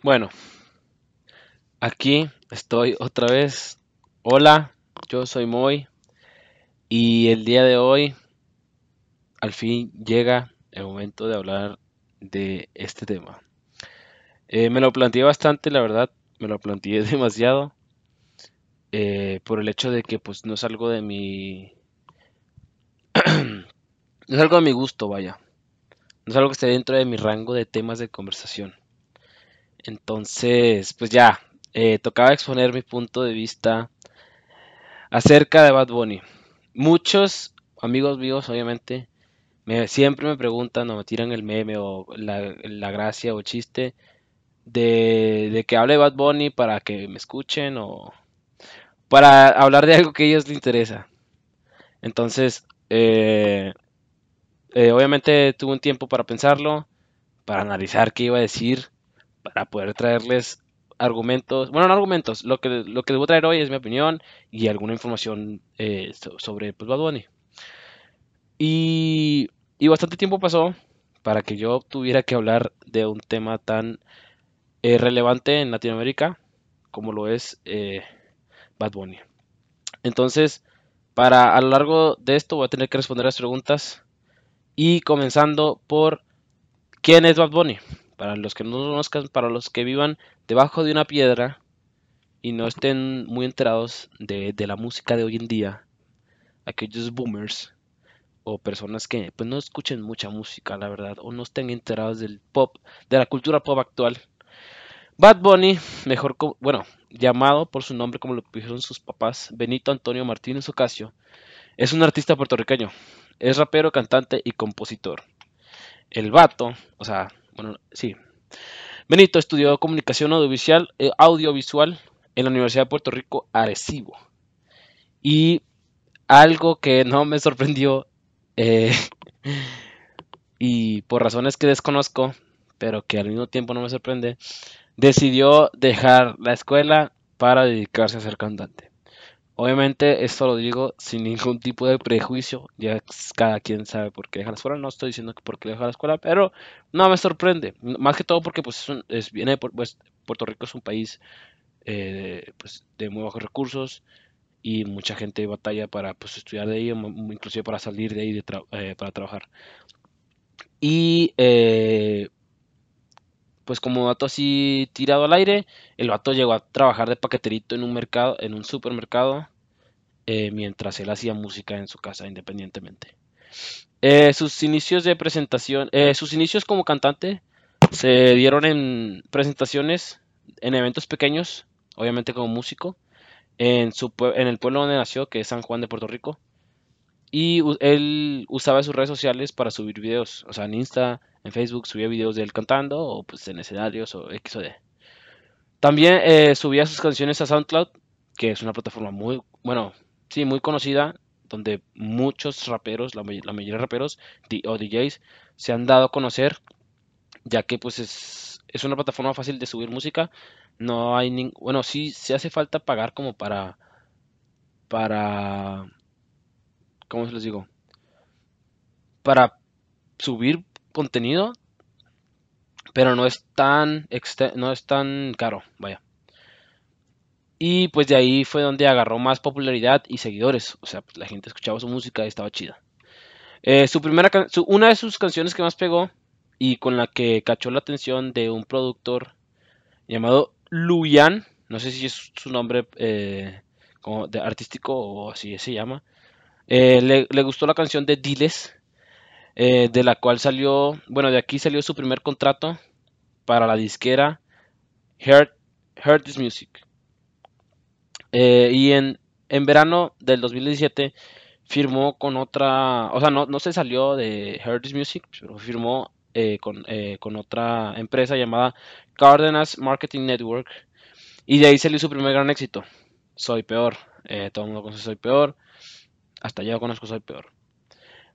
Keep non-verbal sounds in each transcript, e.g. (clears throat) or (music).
Bueno, aquí estoy otra vez. Hola, yo soy Moy y el día de hoy al fin llega el momento de hablar de este tema. Eh, me lo planteé bastante, la verdad, me lo planteé (laughs) demasiado eh, por el hecho de que pues no es algo de mi... (clears throat) no es algo de mi gusto, vaya. No es algo que esté dentro de mi rango de temas de conversación. Entonces, pues ya, eh, tocaba exponer mi punto de vista acerca de Bad Bunny. Muchos amigos míos, obviamente, me, siempre me preguntan o me tiran el meme o la, gracia o chiste de, de, que hable Bad Bunny para que me escuchen o para hablar de algo que a ellos les interesa. Entonces, eh, eh, obviamente tuve un tiempo para pensarlo, para analizar qué iba a decir para poder traerles argumentos, bueno, no argumentos, lo que, lo que debo traer hoy es mi opinión y alguna información eh, sobre pues, Bad Bunny. Y, bastante tiempo pasó para que yo tuviera que hablar de un tema tan eh, relevante en Latinoamérica como lo es eh, Bad Bunny. Entonces, para a lo largo de esto voy a tener que responder las preguntas y comenzando por ¿quién es Bad Bunny? Para los que no conozcan, para los que vivan debajo de una piedra y no estén muy enterados de, la música de hoy en día, aquellos boomers o personas que pues no escuchen mucha música, la verdad, o no estén enterados del pop, de la cultura pop actual. Bad Bunny, mejor, bueno, llamado por su nombre como lo pusieron sus papás, Benito Antonio Martínez Ocasio, es un artista puertorriqueño. Es rapero, cantante y compositor. El vato, o sea, bueno, sí. Benito estudió comunicación audiovisual, eh, audiovisual en la Universidad de Puerto Rico, Arecibo. Y algo que no me sorprendió, eh, (laughs) y por razones que desconozco, pero que al mismo tiempo no me sorprende, decidió dejar la escuela para dedicarse a ser cantante. Obviamente esto lo digo sin ningún tipo de prejuicio, ya cada quien sabe por qué deja la escuela, no estoy diciendo que por qué deja la escuela, pero no me sorprende, más que todo porque pues, es, viene pues, Puerto Rico es un país eh, pues, de muy bajos recursos y mucha gente batalla para pues, estudiar de ahí, inclusive para salir de ahí eh, para trabajar. Y eh, pues como dato así tirado al aire, el vato llegó a trabajar de paqueterito en un mercado, en un supermercado, eh, mientras él hacía música en su casa independientemente. Eh, sus inicios de presentación, eh, sus inicios como cantante se dieron en presentaciones, en eventos pequeños, obviamente como músico, en, su, en el pueblo donde nació, que es San Juan de Puerto Rico. Y él usaba sus redes sociales para subir videos, o sea, en Insta, en Facebook subía videos de él cantando, o pues en escenarios, o X o D. También eh, subía sus canciones a SoundCloud, que es una plataforma muy, bueno, sí, muy conocida, donde muchos raperos, la, mayoría de raperos o DJs se han dado a conocer, ya que pues es, es una plataforma fácil de subir música. No hay ningún, bueno, sí se hace falta pagar como para, para ¿cómo se les digo? Para subir contenido, pero no es tan no es tan caro, vaya. Y pues de ahí fue donde agarró más popularidad y seguidores, o sea, pues, la gente escuchaba su música y estaba chida. Eh, su primera una de sus canciones que más pegó y con la que cachó la atención de un productor llamado Luyan, no sé si es su nombre eh, como artístico o así se llama, eh, le, gustó la canción de Diles, eh, de la cual salió, bueno, de aquí salió su primer contrato para la disquera Heart, This Music. Eh, y en, en verano del 2017 firmó con otra, o sea, no, no se salió de Heart This Music, pero firmó con, con, otra empresa llamada Cardenas Marketing Network. Y de ahí salió su primer gran éxito. Soy peor. todo el mundo conoce Soy peor hasta ya conozco Soy Peor.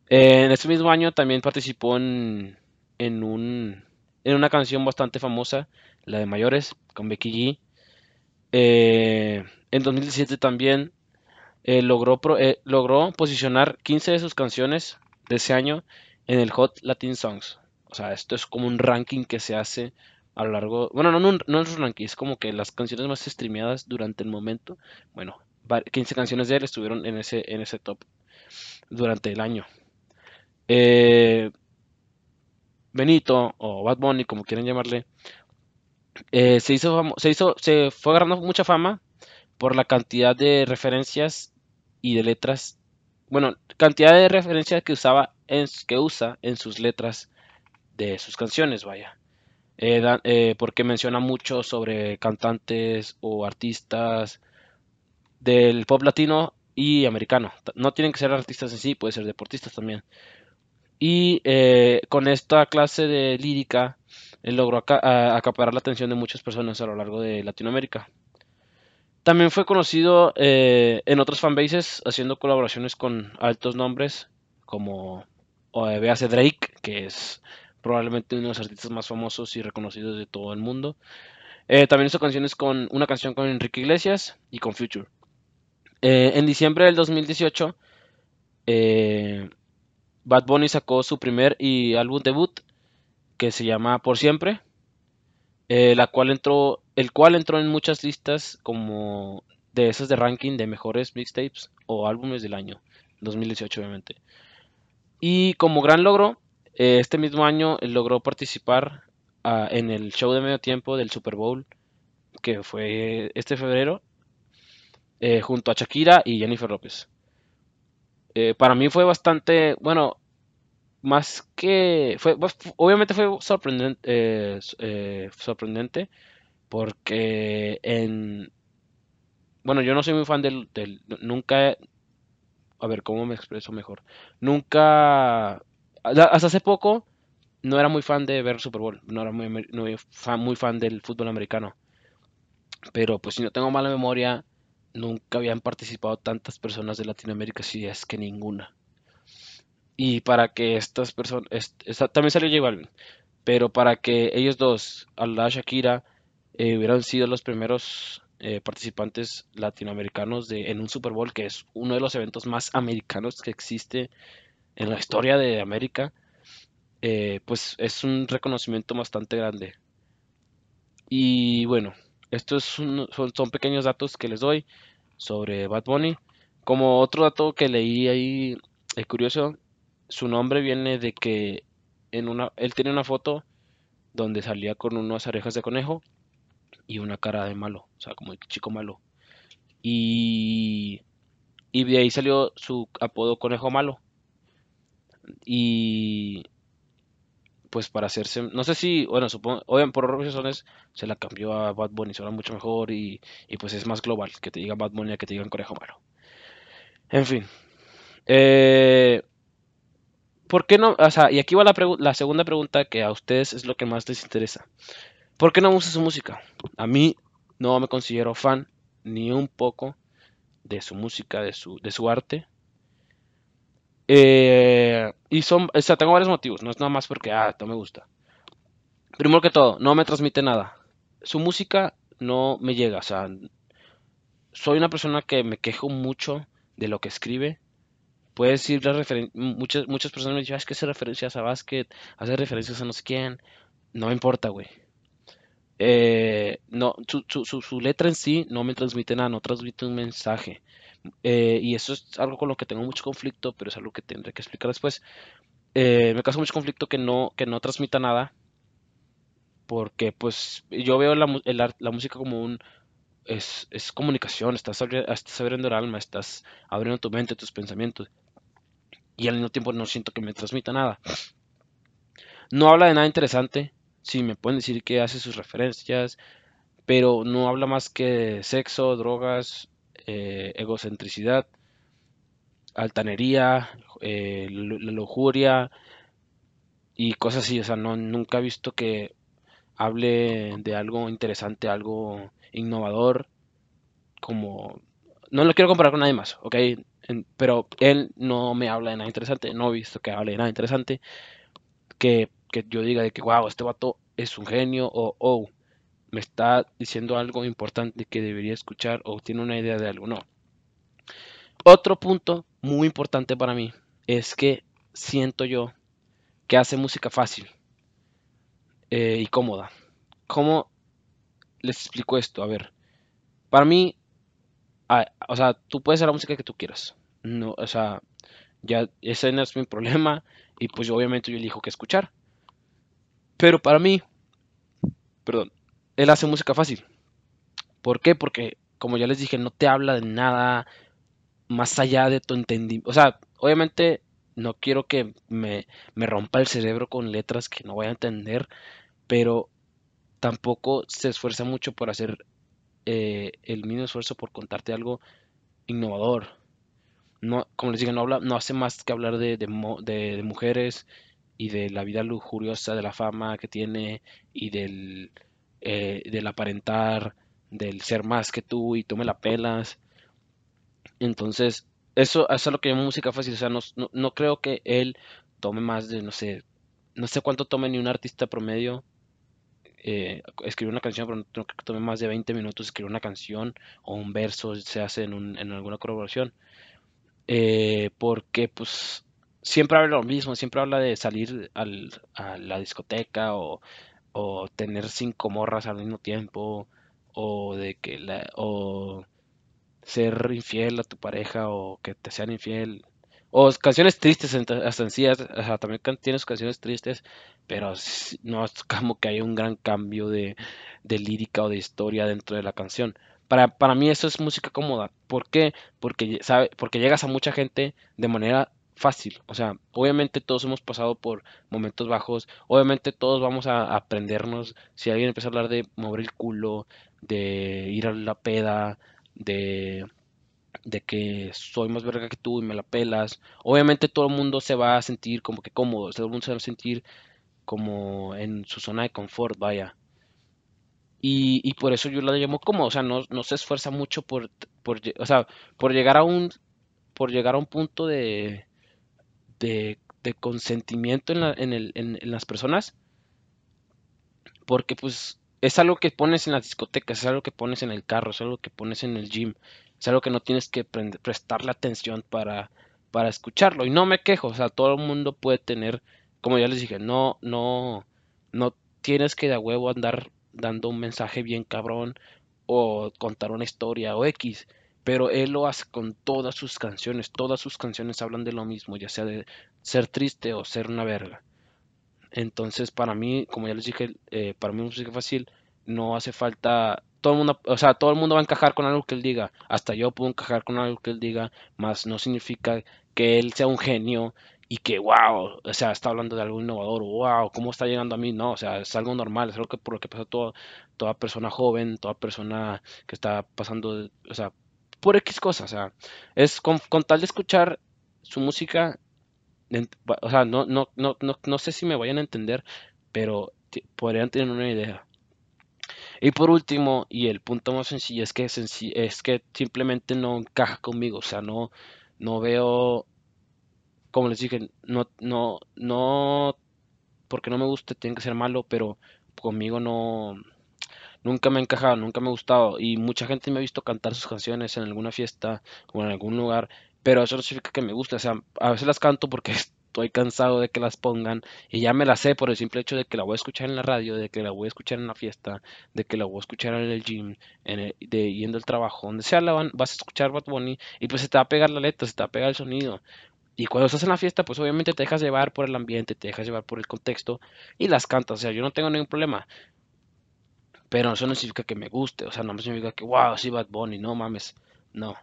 En este mismo año también participó en, en, un, en una canción bastante famosa, la de Mayores, con Becky G. Eh, en 2017 también eh, logró, eh, logró posicionar 15 de sus canciones de ese año en el Hot Latin Songs. O sea, esto es como un ranking que se hace a lo largo, bueno, no, no, no es un ranking, es como que las canciones más streameadas durante el momento, bueno, 15 canciones de él estuvieron en ese, en ese top durante el año. Eh, Benito o Bad Bunny, como quieran llamarle, eh, se hizo, se hizo, se fue agarrando mucha fama por la cantidad de referencias y de letras, bueno, cantidad de referencias que usaba en, que usa en sus letras de sus canciones, vaya. Eh, eh, porque menciona mucho sobre cantantes o artistas del pop latino y americano. No tienen que ser artistas en sí, puede ser deportistas también. Y eh, con esta clase de lírica logró acaparar la atención de muchas personas a lo largo de Latinoamérica. También fue conocido en otros fanbases haciendo colaboraciones con altos nombres como o, Drake, que es probablemente uno de los artistas más famosos y reconocidos de todo el mundo. Eh, también hizo canciones con una canción con Enrique Iglesias y con Future. Eh, en diciembre del 2018, eh, Bad Bunny sacó su primer y álbum debut que se llama Por Siempre, la cual entró, el cual entró en muchas listas como de esas de ranking de mejores mixtapes o álbumes del año 2018 obviamente. Y como gran logro, eh, este mismo año logró participar ah, en el show de medio tiempo del Super Bowl, que fue este febrero, eh, junto a Shakira y Jennifer López. Eh, para mí fue bastante, bueno, más que, fue, obviamente fue sorprendente, sorprendente porque en, bueno, yo no soy muy fan del, nunca, a ver, ¿cómo me expreso mejor? Nunca hasta hace poco no era muy fan de ver Super Bowl, no era muy, fan, muy fan del fútbol americano. Pero pues si no tengo mala memoria, nunca habían participado tantas personas de Latinoamérica, si es que ninguna. Y para que estas personas, también salió J Balvin, pero para que ellos dos, Allah Shakira, eh, hubieran sido los primeros eh, participantes latinoamericanos de, en un Super Bowl, que es uno de los eventos más americanos que existe en la historia de América, eh, pues es un reconocimiento bastante grande. Y bueno, estos son, son, pequeños datos que les doy sobre Bad Bunny. Como otro dato que leí ahí, es curioso, su nombre viene de que en una, él tiene una foto donde salía con unas orejas de conejo y una cara de malo, o sea, como chico malo. Y, y de ahí salió su apodo conejo malo. Y pues para hacerse, no sé si, bueno, supongo, obviamente por otras razones se la cambió a Bad Bunny, suena mucho mejor y, pues es más global que te digan Bad Bunny a que te digan Conejo Malo. En fin. Eh, ¿Por qué no? O sea, y aquí va la, la segunda pregunta que a ustedes es lo que más les interesa. ¿Por qué no usa su música? A mí no me considero fan ni un poco de su música, de su, de su arte. Eh, y son, o sea, tengo varios motivos, no es nada más porque, ah, no me gusta. Primero que todo, no me transmite nada. Su música no me llega, o sea, soy una persona que me quejo mucho de lo que escribe. Puedes decir muchas, muchas personas me dicen, ah, es que hace referencias a básquet, hace referencias a no sé quién. No me importa, güey. Eh, no, su, su, letra en sí no me transmite nada, no transmite un mensaje. Eh, y eso es algo con lo que tengo mucho conflicto, pero es algo que tendré que explicar después. Eh, me causa mucho conflicto que no, que no transmita nada, porque pues yo veo la, música como un... Es, es comunicación, estás, estás abriendo el alma, estás abriendo tu mente, tus pensamientos. Y al mismo tiempo no siento que me transmita nada. No habla de nada interesante. Sí, me pueden decir que hace sus referencias, pero no habla más que sexo, drogas, eh, egocentricidad, altanería, eh, lujuria y cosas así. O sea, no, nunca he visto que hable de algo interesante, algo innovador, como... No lo quiero comparar con nadie más, ¿ok? pero él no me habla de nada interesante, no he visto que hable de nada interesante, que, que yo diga de que, wow, este vato es un genio o, oh, me está diciendo algo importante que debería escuchar o tiene una idea de algo. No. Otro punto muy importante para mí es que siento yo que hace música fácil eh, y cómoda. ¿cómo les explico esto? A ver, para mí, o sea, tú puedes hacer la música que tú quieras. No, o sea, ya ese no es mi problema y pues obviamente yo elijo que escuchar. Pero para mí, perdón, él hace música fácil. ¿Por qué? Porque, como ya les dije, no te habla de nada más allá de tu entendimiento. O sea, obviamente no quiero que me, me rompa el cerebro con letras que no voy a entender, pero tampoco se esfuerza mucho por hacer eh, el mismo esfuerzo por contarte algo innovador. No, como les dije, no, habla, no hace más que hablar de, de, mujeres y de la vida lujuriosa, de la fama que tiene y del, eh, del aparentar, del ser más que tú y tú me la pelas. Entonces, eso, es lo que llamo música fácil. O sea, no, no creo que él tome más de, no sé, no sé cuánto tome ni un artista promedio eh, escribir una canción, pero no creo que tome más de 20 minutos escribir una canción o un verso se hace en, en alguna colaboración. Eh, porque pues siempre habla lo mismo, siempre habla de salir al, a la discoteca o, o, tener cinco morras al mismo tiempo o de que la, o ser infiel a tu pareja o que te sean infiel o canciones tristes, hasta en sí, o sea, también tienes canciones tristes, pero no es como que hay un gran cambio de, lírica o de historia dentro de la canción. Para, para mí eso es música cómoda. ¿Por qué? Porque, sabe, porque llegas a mucha gente de manera fácil. O sea, obviamente todos hemos pasado por momentos bajos. Obviamente todos vamos a aprendernos. Si alguien empieza a hablar de mover el culo, de ir a la peda, de de que soy más verga que tú y me la pelas. Obviamente todo el mundo se va a sentir como que cómodo, todo el mundo se va a sentir como en su zona de confort, vaya. Y, por eso yo la llamo cómodo, o sea, no, se esfuerza mucho por, por, o sea, por llegar a un, por llegar a un punto de, de, consentimiento en, las personas, porque pues es algo que pones en las discotecas, es algo que pones en el carro, es algo que pones en el gym, es algo que no tienes que prestarle atención para, escucharlo. Y no me quejo, o sea, todo el mundo puede tener, como ya les dije, no, no, no tienes que de huevo andar dando un mensaje bien cabrón o contar una historia o X. Pero él lo hace con todas sus canciones. Todas sus canciones hablan de lo mismo, ya sea de ser triste o ser una verga. Entonces, para mí, como ya les dije, eh, para mí música fácil no hace falta todo el mundo, o sea, todo el mundo va a encajar con algo que él diga. Hasta yo puedo encajar con algo que él diga, más no significa que él sea un genio y que, wow, o sea, está hablando de algo innovador, wow, ¿cómo está llegando a mí? No, o sea, es algo normal, es algo que por lo que pasa todo, toda persona joven, toda persona que está pasando, o sea, por X cosas, o sea, es con, tal de escuchar su música, o sea, no, no, no, no, sé si me vayan a entender, pero podrían tener una idea. Y por último, y el punto más sencillo es que, es que simplemente no encaja conmigo, o sea, no, no veo, como les dije, no, no, no, porque no me guste, tiene que ser malo, pero conmigo no, nunca me ha encajado, nunca me ha gustado. Y mucha gente me ha visto cantar sus canciones en alguna fiesta o en algún lugar, pero eso no significa que me guste, o sea, a veces las canto porque (laughs) estoy cansado de que las pongan y ya me la sé por el simple hecho de que la voy a escuchar en la radio, de que la voy a escuchar en la fiesta, de que la voy a escuchar en el gym, en de yendo al trabajo, donde sea la van, vas a escuchar Bad Bunny y pues se te va a pegar la letra, se te va a pegar el sonido. Y cuando estás en la fiesta, pues obviamente te dejas llevar por el ambiente, te dejas llevar por el contexto y las cantas. O sea, yo no tengo ningún problema. Pero eso no significa que me guste, o sea, no significa que, wow, sí, Bad Bunny, no mames. No.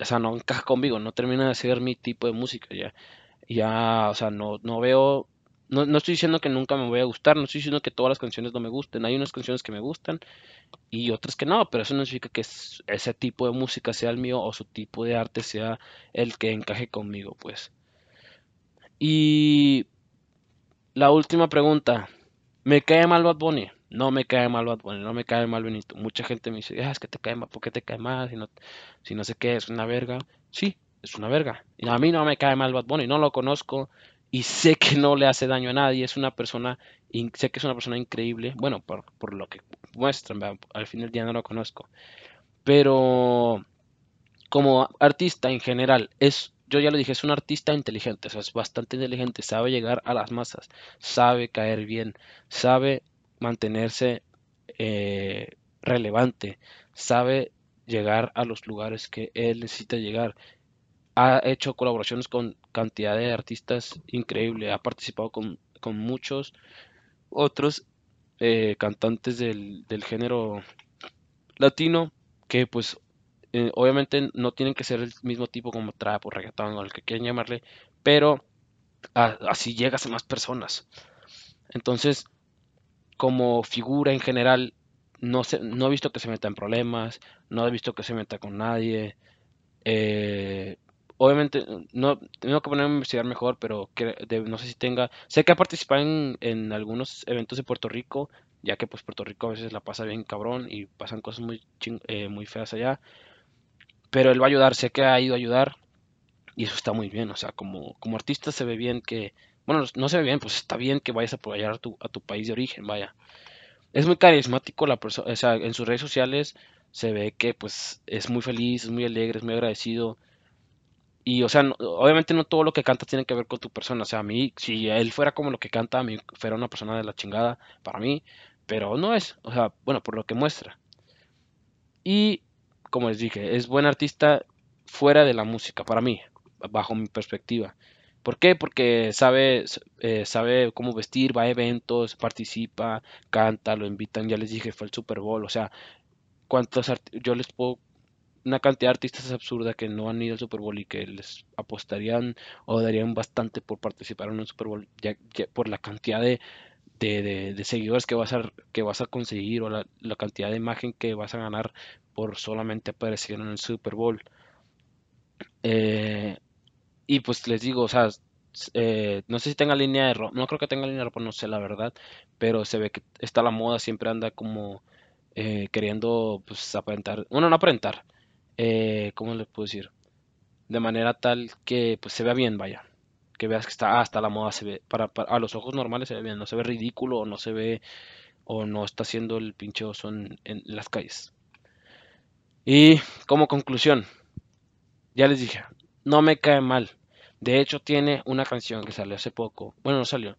O sea, no encaja conmigo, no termina de ser mi tipo de música ya ya, o sea, no, no veo, no, no, estoy diciendo que nunca me voy a gustar, no estoy diciendo que todas las canciones no me gusten, hay unas canciones que me gustan y otras que no, pero eso no significa que ese tipo de música sea el mío o su tipo de arte sea el que encaje conmigo, pues. Y la última pregunta, ¿me cae mal Bad Bunny? No me cae mal Bad Bunny, no me cae mal Benito. Mucha gente me dice, ah, es que te cae mal, ¿por qué te cae mal? Si no, si no sé qué, es una verga. Sí, es una verga. Y a mí no me cae mal Bad Bunny, no lo conozco y sé que no le hace daño a nadie, es una persona, sé que es una persona increíble, bueno, por, lo que muestran, al fin del día no lo conozco. Pero como artista en general, es, yo ya lo dije, es un artista inteligente, es bastante inteligente, sabe llegar a las masas, sabe caer bien, sabe mantenerse eh, relevante, sabe llegar a los lugares que él necesita llegar. Ha hecho colaboraciones con cantidad de artistas increíble, ha participado con, muchos otros eh, cantantes del, del, género latino que pues eh, obviamente no tienen que ser el mismo tipo como trap o reggaetón o el que quieran llamarle, pero así llegas a más personas. Entonces, como figura en general, no, no he visto que se meta en problemas, no he visto que se meta con nadie. Eh, obviamente, no tengo que ponerme a investigar mejor, pero no sé si tenga. Sé que ha participado en, algunos eventos de Puerto Rico, ya que pues Puerto Rico a veces la pasa bien cabrón y pasan cosas muy, eh, muy feas allá. Pero él va a ayudar, sé que ha ido a ayudar y eso está muy bien. O sea, como, como artista se ve bien que, bueno, no se ve bien, pues está bien que vayas a apoyar a tu, país de origen, vaya. Es muy carismático la persona, o sea, en sus redes sociales se ve que pues es muy feliz, es muy alegre, es muy agradecido. Y, o sea, obviamente no todo lo que canta tiene que ver con tu persona. O sea, a mí, si él fuera como lo que canta, a mí fuera una persona de la chingada para mí. Pero no es, o sea, bueno, por lo que muestra. Y como les dije, es buen artista fuera de la música, para mí, bajo mi perspectiva. ¿Por qué? Porque sabe, eh, sabe cómo vestir, va a eventos, participa, canta, lo invitan, ya les dije, fue el Super Bowl, o sea, cuántos yo les puedo una cantidad de artistas absurda que no han ido al Super Bowl y que les apostarían o darían bastante por participar en un Super Bowl por la cantidad de, de, seguidores que vas a, que vas a conseguir o la, cantidad de imagen que vas a ganar por solamente aparecer en el Super Bowl. Eh, y pues les digo, o sea, eh, no sé si tenga línea de ropa, no creo que tenga línea de ropa, no sé la verdad, pero se ve que está la moda, siempre anda como eh, queriendo pues aparentar, bueno, no aparentar, ¿cómo les puedo decir? De manera tal que pues se vea bien, vaya que veas que está hasta la moda se ve para, a los ojos normales se ve bien no se ve ridículo o no se ve o no está haciendo el pinche oso en, las calles y como conclusión ya les dije no me cae mal de hecho tiene una canción que salió hace poco bueno no salió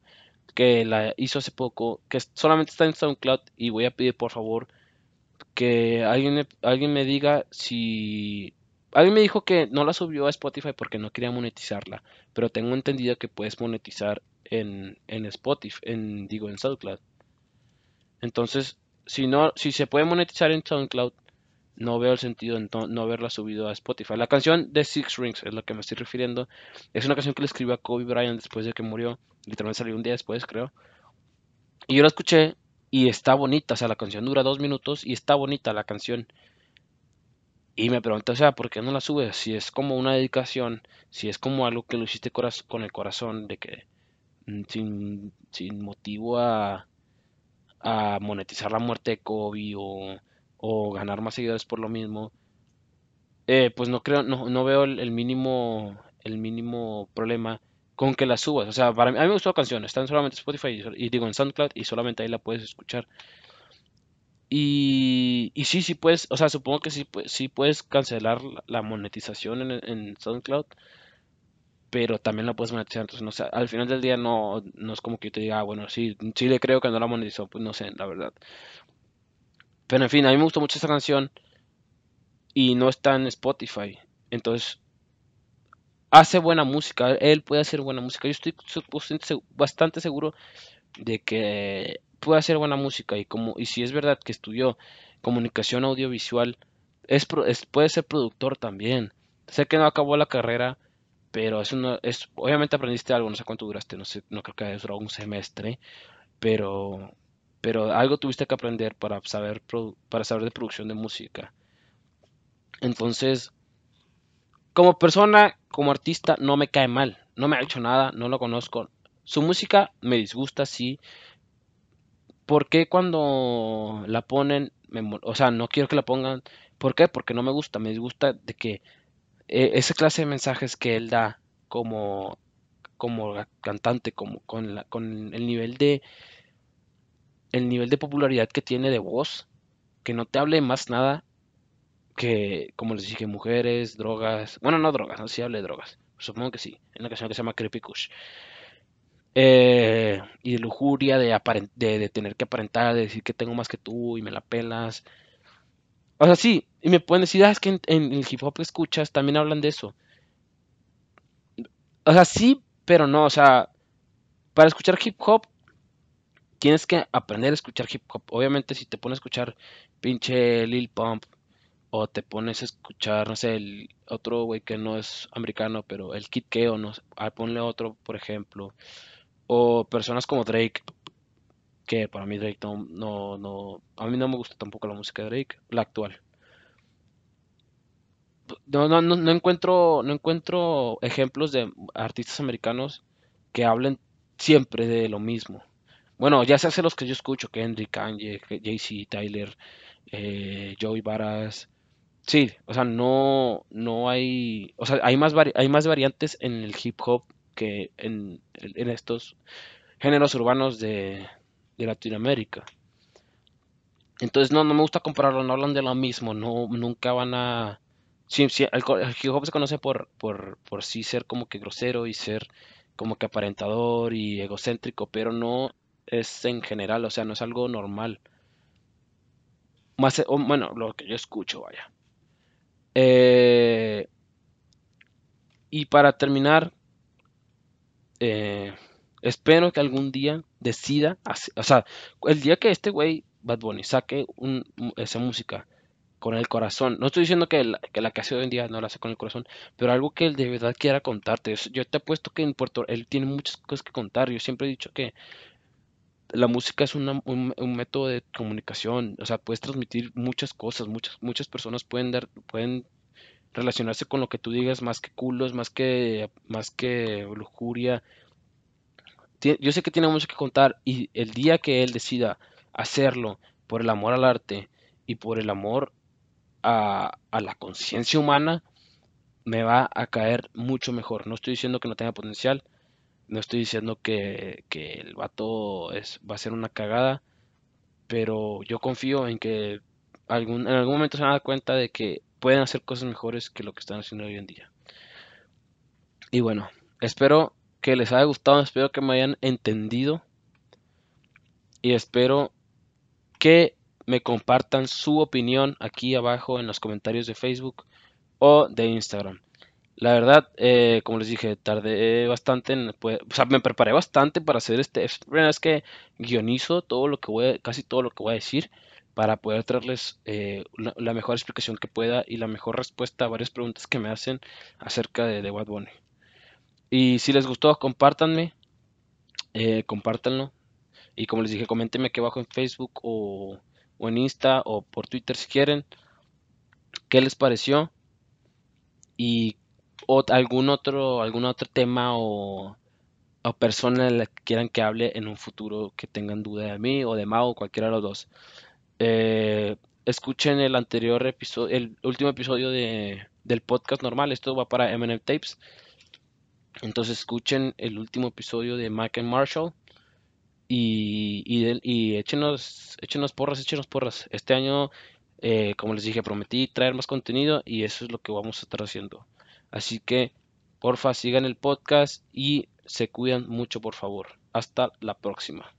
que la hizo hace poco que solamente está en SoundCloud y voy a pedir por favor que alguien, alguien me diga si Alguien me dijo que no la subió a Spotify porque no quería monetizarla, pero tengo entendido que puedes monetizar en, en Spotify, en, digo, en SoundCloud. Entonces, si no, si se puede monetizar en SoundCloud, no veo el sentido en no haberla subido a Spotify. La canción de Six Rings es la que me estoy refiriendo. Es una canción que le escribió a Kobe Bryant después de que murió. Literalmente salió un día después, creo. Y yo la escuché y está bonita. O sea, la canción dura dos minutos y está bonita la canción. Y me pregunto, o sea, ¿por qué no la subes? Si es como una dedicación, si es como algo que lo hiciste con el corazón, de que mm, sin, sin motivo a, a monetizar la muerte de Kobe o, o ganar más seguidores por lo mismo, eh, pues no creo, no, no veo el, mínimo, el mínimo problema con que la subas. O sea, para mí, a mí me gustó la canción, está en solamente Spotify y, digo en SoundCloud y solamente ahí la puedes escuchar. Y, y sí, sí puedes, o sea, supongo que sí, sí puedes cancelar la monetización en, en SoundCloud, pero también la puedes monetizar. Entonces, no sé, al final del día no, no es como que yo te diga, ah, bueno, sí, sí le creo que no la monetizó, pues no sé, la verdad. Pero en fin, a mí me gustó mucho esta canción y no está en Spotify. Entonces, hace buena música, él puede hacer buena música. Yo estoy bastante seguro de que puede hacer buena música y como y si es verdad que estudió comunicación audiovisual es, puede ser productor también sé que no acabó la carrera pero es es obviamente aprendiste algo no sé cuánto duraste no sé no creo que haya durado un semestre pero pero algo tuviste que aprender para saber para saber de producción de música entonces como persona como artista no me cae mal no me ha hecho nada no lo conozco su música me disgusta sí ¿Por qué cuando la ponen, o sea, no quiero que la pongan? ¿Por qué? Porque no me gusta, me disgusta de que eh, esa clase de mensajes que él da como, como cantante, como con, el nivel de el nivel de popularidad que tiene de voz, que no te hable más nada que, como les dije, mujeres, drogas, bueno, no drogas, no si hable de drogas, supongo que sí, en la canción que se llama Creepy Kush. eh, y de lujuria, de, de, tener que aparentar, de decir que tengo más que tú y me la pelas. O sea, sí, y me pueden decir, ah, es que en, en el hip hop que escuchas también hablan de eso. O sea, sí, pero no, o sea, para escuchar hip hop tienes que aprender a escuchar hip hop. Obviamente si te pones a escuchar pinche Lil Pump o te pones a escuchar, no sé, el otro güey que no es americano, pero el Kid Keo, no ah, ponle otro, por ejemplo. O personas como Drake, que para mí Drake no, no, no, a mí no me gusta tampoco la música de Drake, la actual. No, no, no, encuentro, no encuentro ejemplos de artistas americanos que hablen siempre de lo mismo. Bueno, ya se hace los que yo escucho, Kendrick, Kanye, Jay-Z, Tyler, eh, Joey Varas. Sí, o sea, no, no hay, o sea, hay más, hay más variantes en el hip hop que en, estos géneros urbanos de, Latinoamérica. Entonces, no, no me gusta compararlo, no hablan de lo mismo, no, nunca van a... Sí, sí, el, hip hop se conoce por, por, por sí ser como que grosero y ser como que aparentador y egocéntrico, pero no es en general, o sea, no es algo normal. Más, bueno, lo que yo escucho, vaya. Eh, y para terminar, eh, espero que algún día decida, o sea, el día que este güey, Bad Bunny, saque esa música con el corazón, no estoy diciendo que la, que la que hace hoy en día no la hace con el corazón, pero algo que él de verdad quiera contarte. Yo te apuesto que en Puerto él tiene muchas cosas que contar. Yo siempre he dicho que la música es un, método de comunicación, o sea, puedes transmitir muchas cosas, muchas, muchas personas pueden dar, pueden relacionarse con lo que tú digas más que culos, más que, más que lujuria. Yo sé que tiene mucho que contar y el día que él decida hacerlo por el amor al arte y por el amor a, a la conciencia humana, me va a caer mucho mejor. No estoy diciendo que no tenga potencial, no estoy diciendo que, el vato es, va a ser una cagada, pero yo confío en que algún, en algún momento se van a dar cuenta de que pueden hacer cosas mejores que lo que están haciendo hoy en día. Y bueno, espero que les haya gustado, espero que me hayan entendido y espero que me compartan su opinión aquí abajo en los comentarios de Facebook o de Instagram. La verdad, eh, como les dije, tardé bastante en, pues, o sea, me preparé bastante para hacer este. Es la vez que guionizo todo lo que voy, casi todo lo que voy a decir para poder traerles eh, la, mejor explicación que pueda y la mejor respuesta a varias preguntas que me hacen acerca de, de Bad Bunny. Y si les gustó, compártanme, eh, compártanlo. Y como les dije, coméntenme aquí abajo en Facebook o, o en Insta o por Twitter si quieren qué les pareció y o algún otro, algún otro tema o, o persona la que quieran que hable en un futuro que tengan duda de mí o de Mao, cualquiera de los dos. Eh, escuchen el anterior episodio, el último episodio de, del podcast normal. Esto va para Eminem Tapes. Entonces escuchen el último episodio de Mac and Marshall. Y, y, y échenos, échenos porras, échenos porras. Este año, eh, como les dije, prometí traer más contenido y eso es lo que vamos a estar haciendo. Así que, porfa, sigan el podcast y se cuidan mucho, por favor. Hasta la próxima.